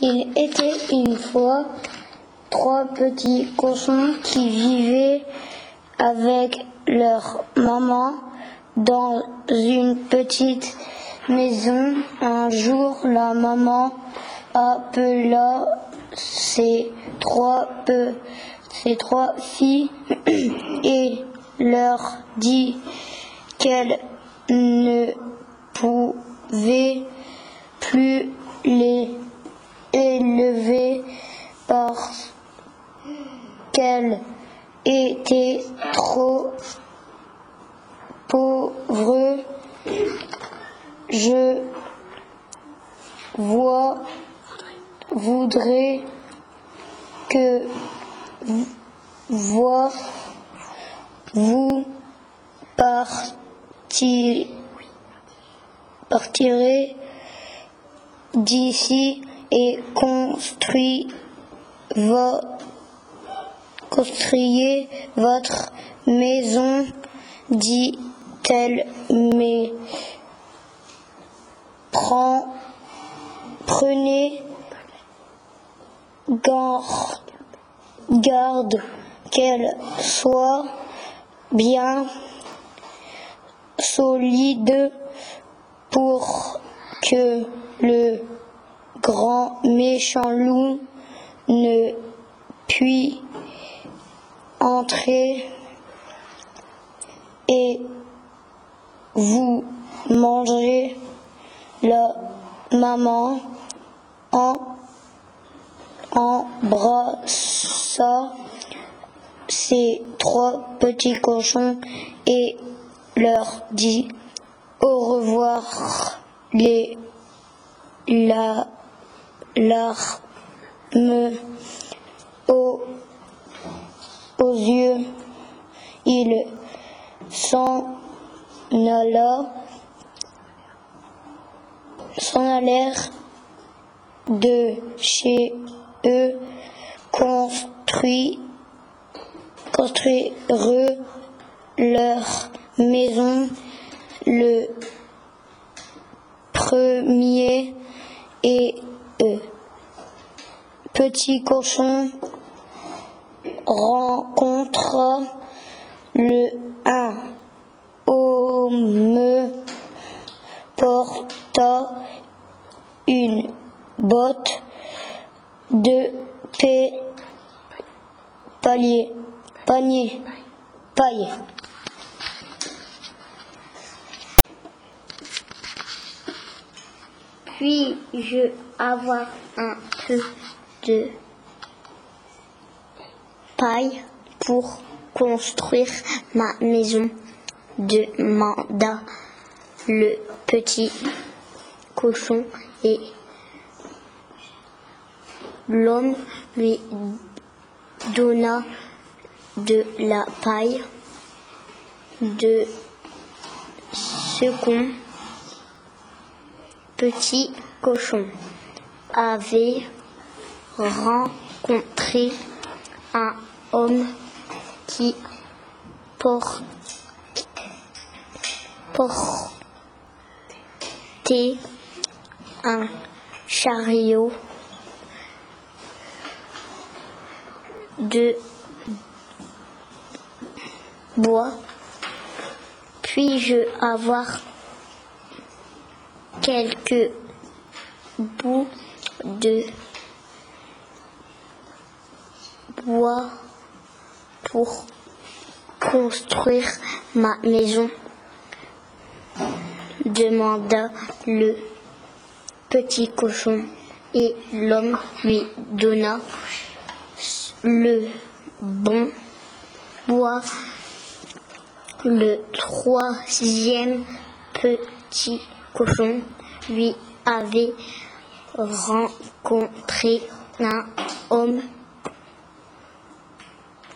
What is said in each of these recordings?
Il était une fois trois petits cochons qui vivaient avec leur maman dans une petite maison. Un jour, la maman appela ses trois, ses trois filles et leur dit qu'elle ne pouvait plus les élever parce qu'elle était trop pauvre. Je vois, voudrais que vois vous partir, partirez d'ici et construisez votre maison, dit-elle, mais prenez garde, garde qu'elle soit bien solide pour que le grand méchant loup ne puisse entrer et vous mangez la maman en embrassa ses trois petits cochons et leur dit au revoir les larme aux, aux yeux. Il s'en alla, s'en allèrent de chez eux, construit, construire leur maison. Le premier et eux. Petit cochon rencontre le un homme porta une botte de paix palier, panier, paille. Puis-je avoir un peu de paille pour construire ma maison demanda le petit cochon et l'homme lui donna de la paille de second petit cochon. Avait rencontré un homme qui portait un chariot de bois. Puis-je avoir quelques bouts de bois pour construire ma maison demanda le petit cochon et l'homme lui donna le bon bois. Le troisième petit cochon lui avait rencontré un homme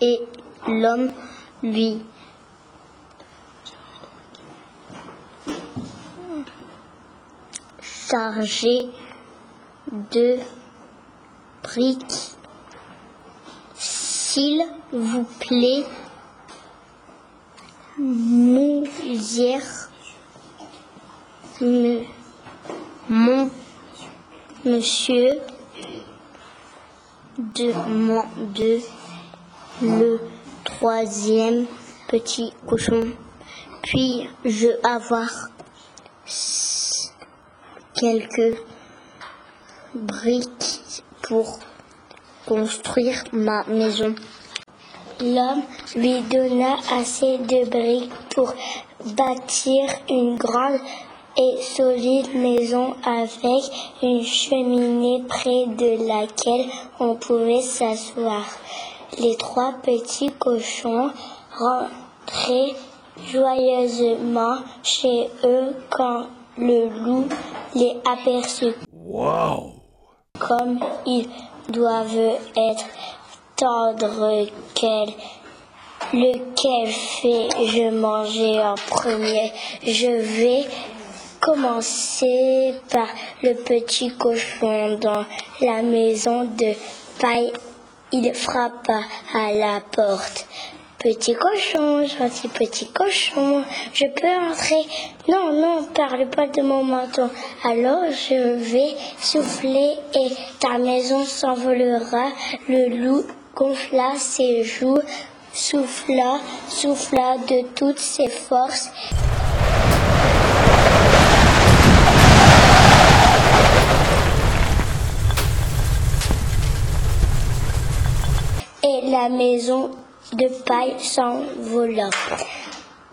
et l'homme lui chargé de briques. S'il vous plaît, Mousière, me, mon monsieur, demande le troisième petit cochon. Puis-je avoir quelques briques pour construire ma maison L'homme lui donna assez de briques pour bâtir une grande et solide maison avec une cheminée près de laquelle on pouvait s'asseoir. Les trois petits cochons rentraient joyeusement chez eux quand le loup les aperçut. Wow! Comme ils doivent être tendres, quel lequel fais-je manger en premier? Je vais commencer par le petit cochon dans la maison de paille. Il frappa à la porte. Petit cochon, gentil petit cochon, je peux entrer? Non, non, parle pas de mon menton. Alors je vais souffler et ta maison s'envolera. Le loup gonfla ses joues, souffla, souffla de toutes ses forces. Et maison de paille s'envola.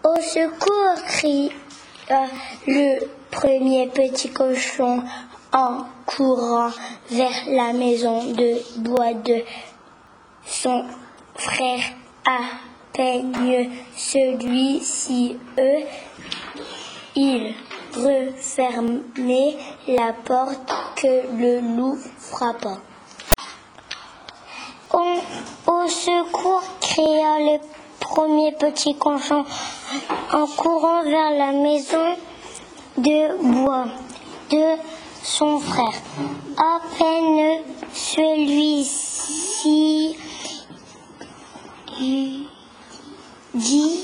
Au secours cria le premier petit cochon en courant vers la maison de bois de son frère à peine celui-ci eux. Il refermait la porte que le loup frappa. Au, secours cria le premier petit cochon en courant vers la maison de bois de son frère. À peine celui-ci dit,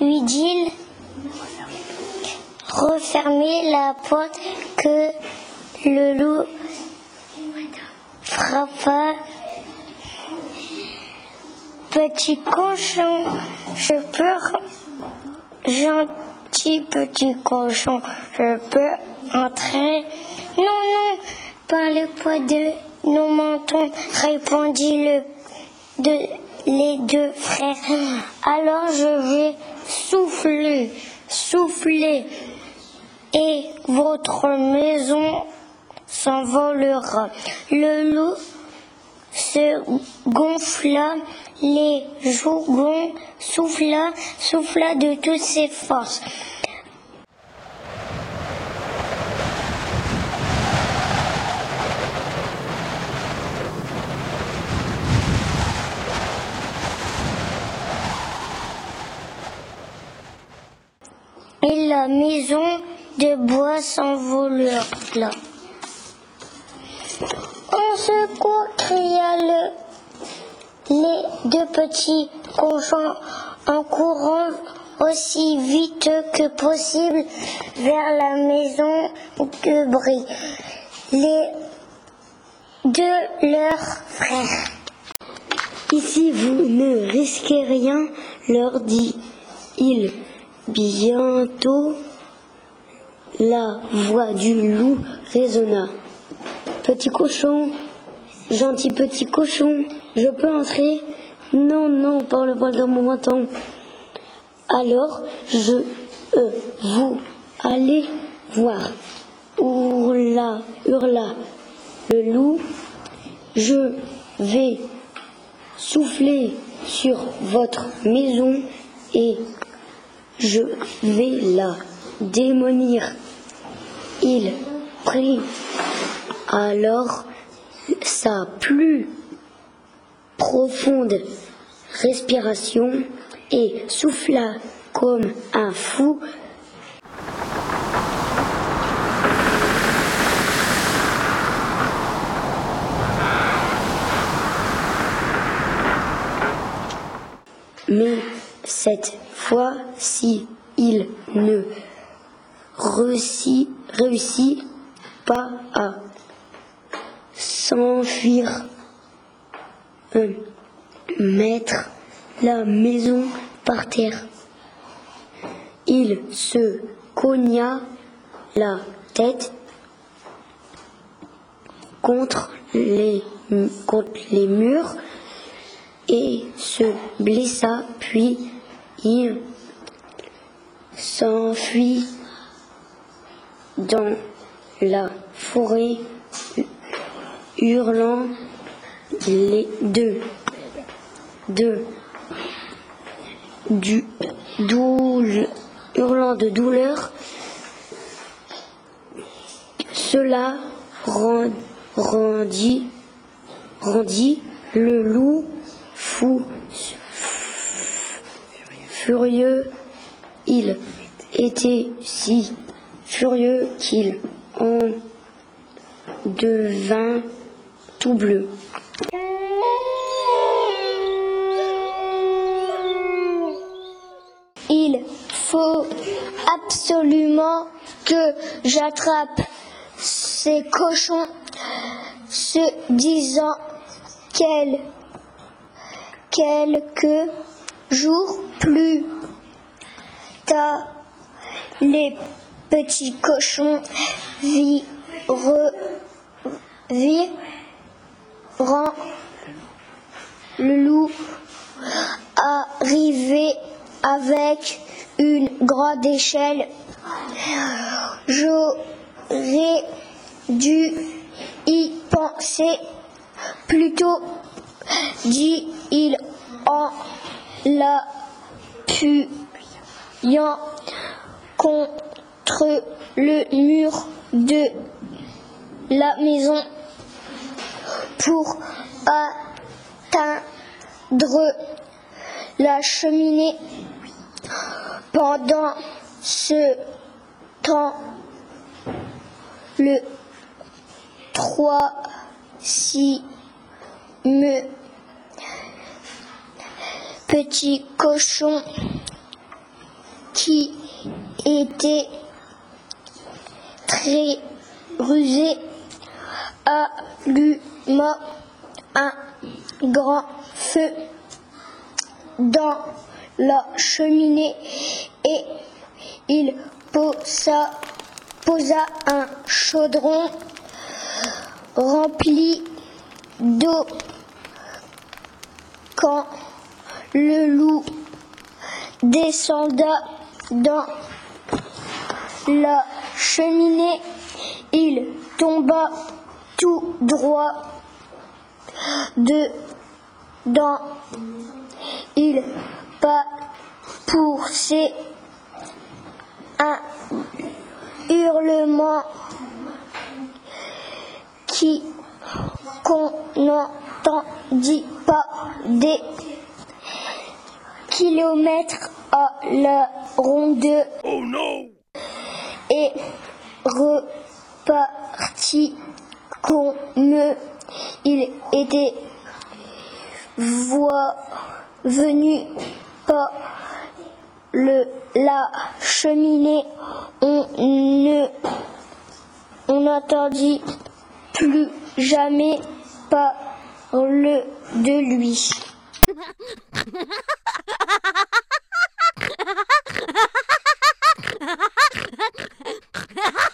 lui dit refermer la porte que le loup frappa petit cochon, je peux, gentil petit cochon, je peux entrer. Non, non, par le poids de nos mentons, répondit le, de, les deux frères. Alors je vais souffler, souffler, et votre maison s'envolera. Le loup se gonfla les joues souffla, souffla de toutes ses forces. Et la maison de bois s'envola. On secours cria le deux petits cochons en courant aussi vite que possible vers la maison de Brie. Les deux leurs frères. Ici vous ne risquez rien, leur dit-il. Bientôt la voix du loup résonna. Petit cochon, gentil petit cochon, je peux entrer Non, non, par le poil de mon menton. Alors, je euh, vous allez voir. Hurla, hurla le loup. Je vais souffler sur votre maison et je vais la démolir. Il prit alors sa plus profonde respiration et souffla comme un fou. Mais cette fois-ci, il ne réussit, réussit pas à s'enfuir mettre la maison par terre. Il se cogna la tête contre les, contre les murs et se blessa, puis il s'enfuit dans la forêt hurlant les deux, deux, du, doule, hurlant de douleur. Cela rend- rendit, rendit le loup fou, furieux. Il était si furieux qu'il en devint Il faut absolument que j'attrape ces cochons, se disant quel- quelques jours plus tard, les petits cochons virent, virent le loup arriver avec une grande échelle. J'aurais dû y penser plutôt, dit-il en l'appuyant contre le mur de la maison pour atteindre la cheminée. Pendant ce temps, le troisième petit cochon qui était très rusé alluma un grand feu dans la cheminée et il posa, posa un chaudron rempli d'eau. Quand le loup descenda dans la cheminée, il tomba tout droit dedans. Il pas poussé un hurlement qui qu'on n'entendit pas des kilomètres à la ronde et reparti comme il était voie venu par le, la cheminée, on ne on n'entendit plus jamais parler de lui.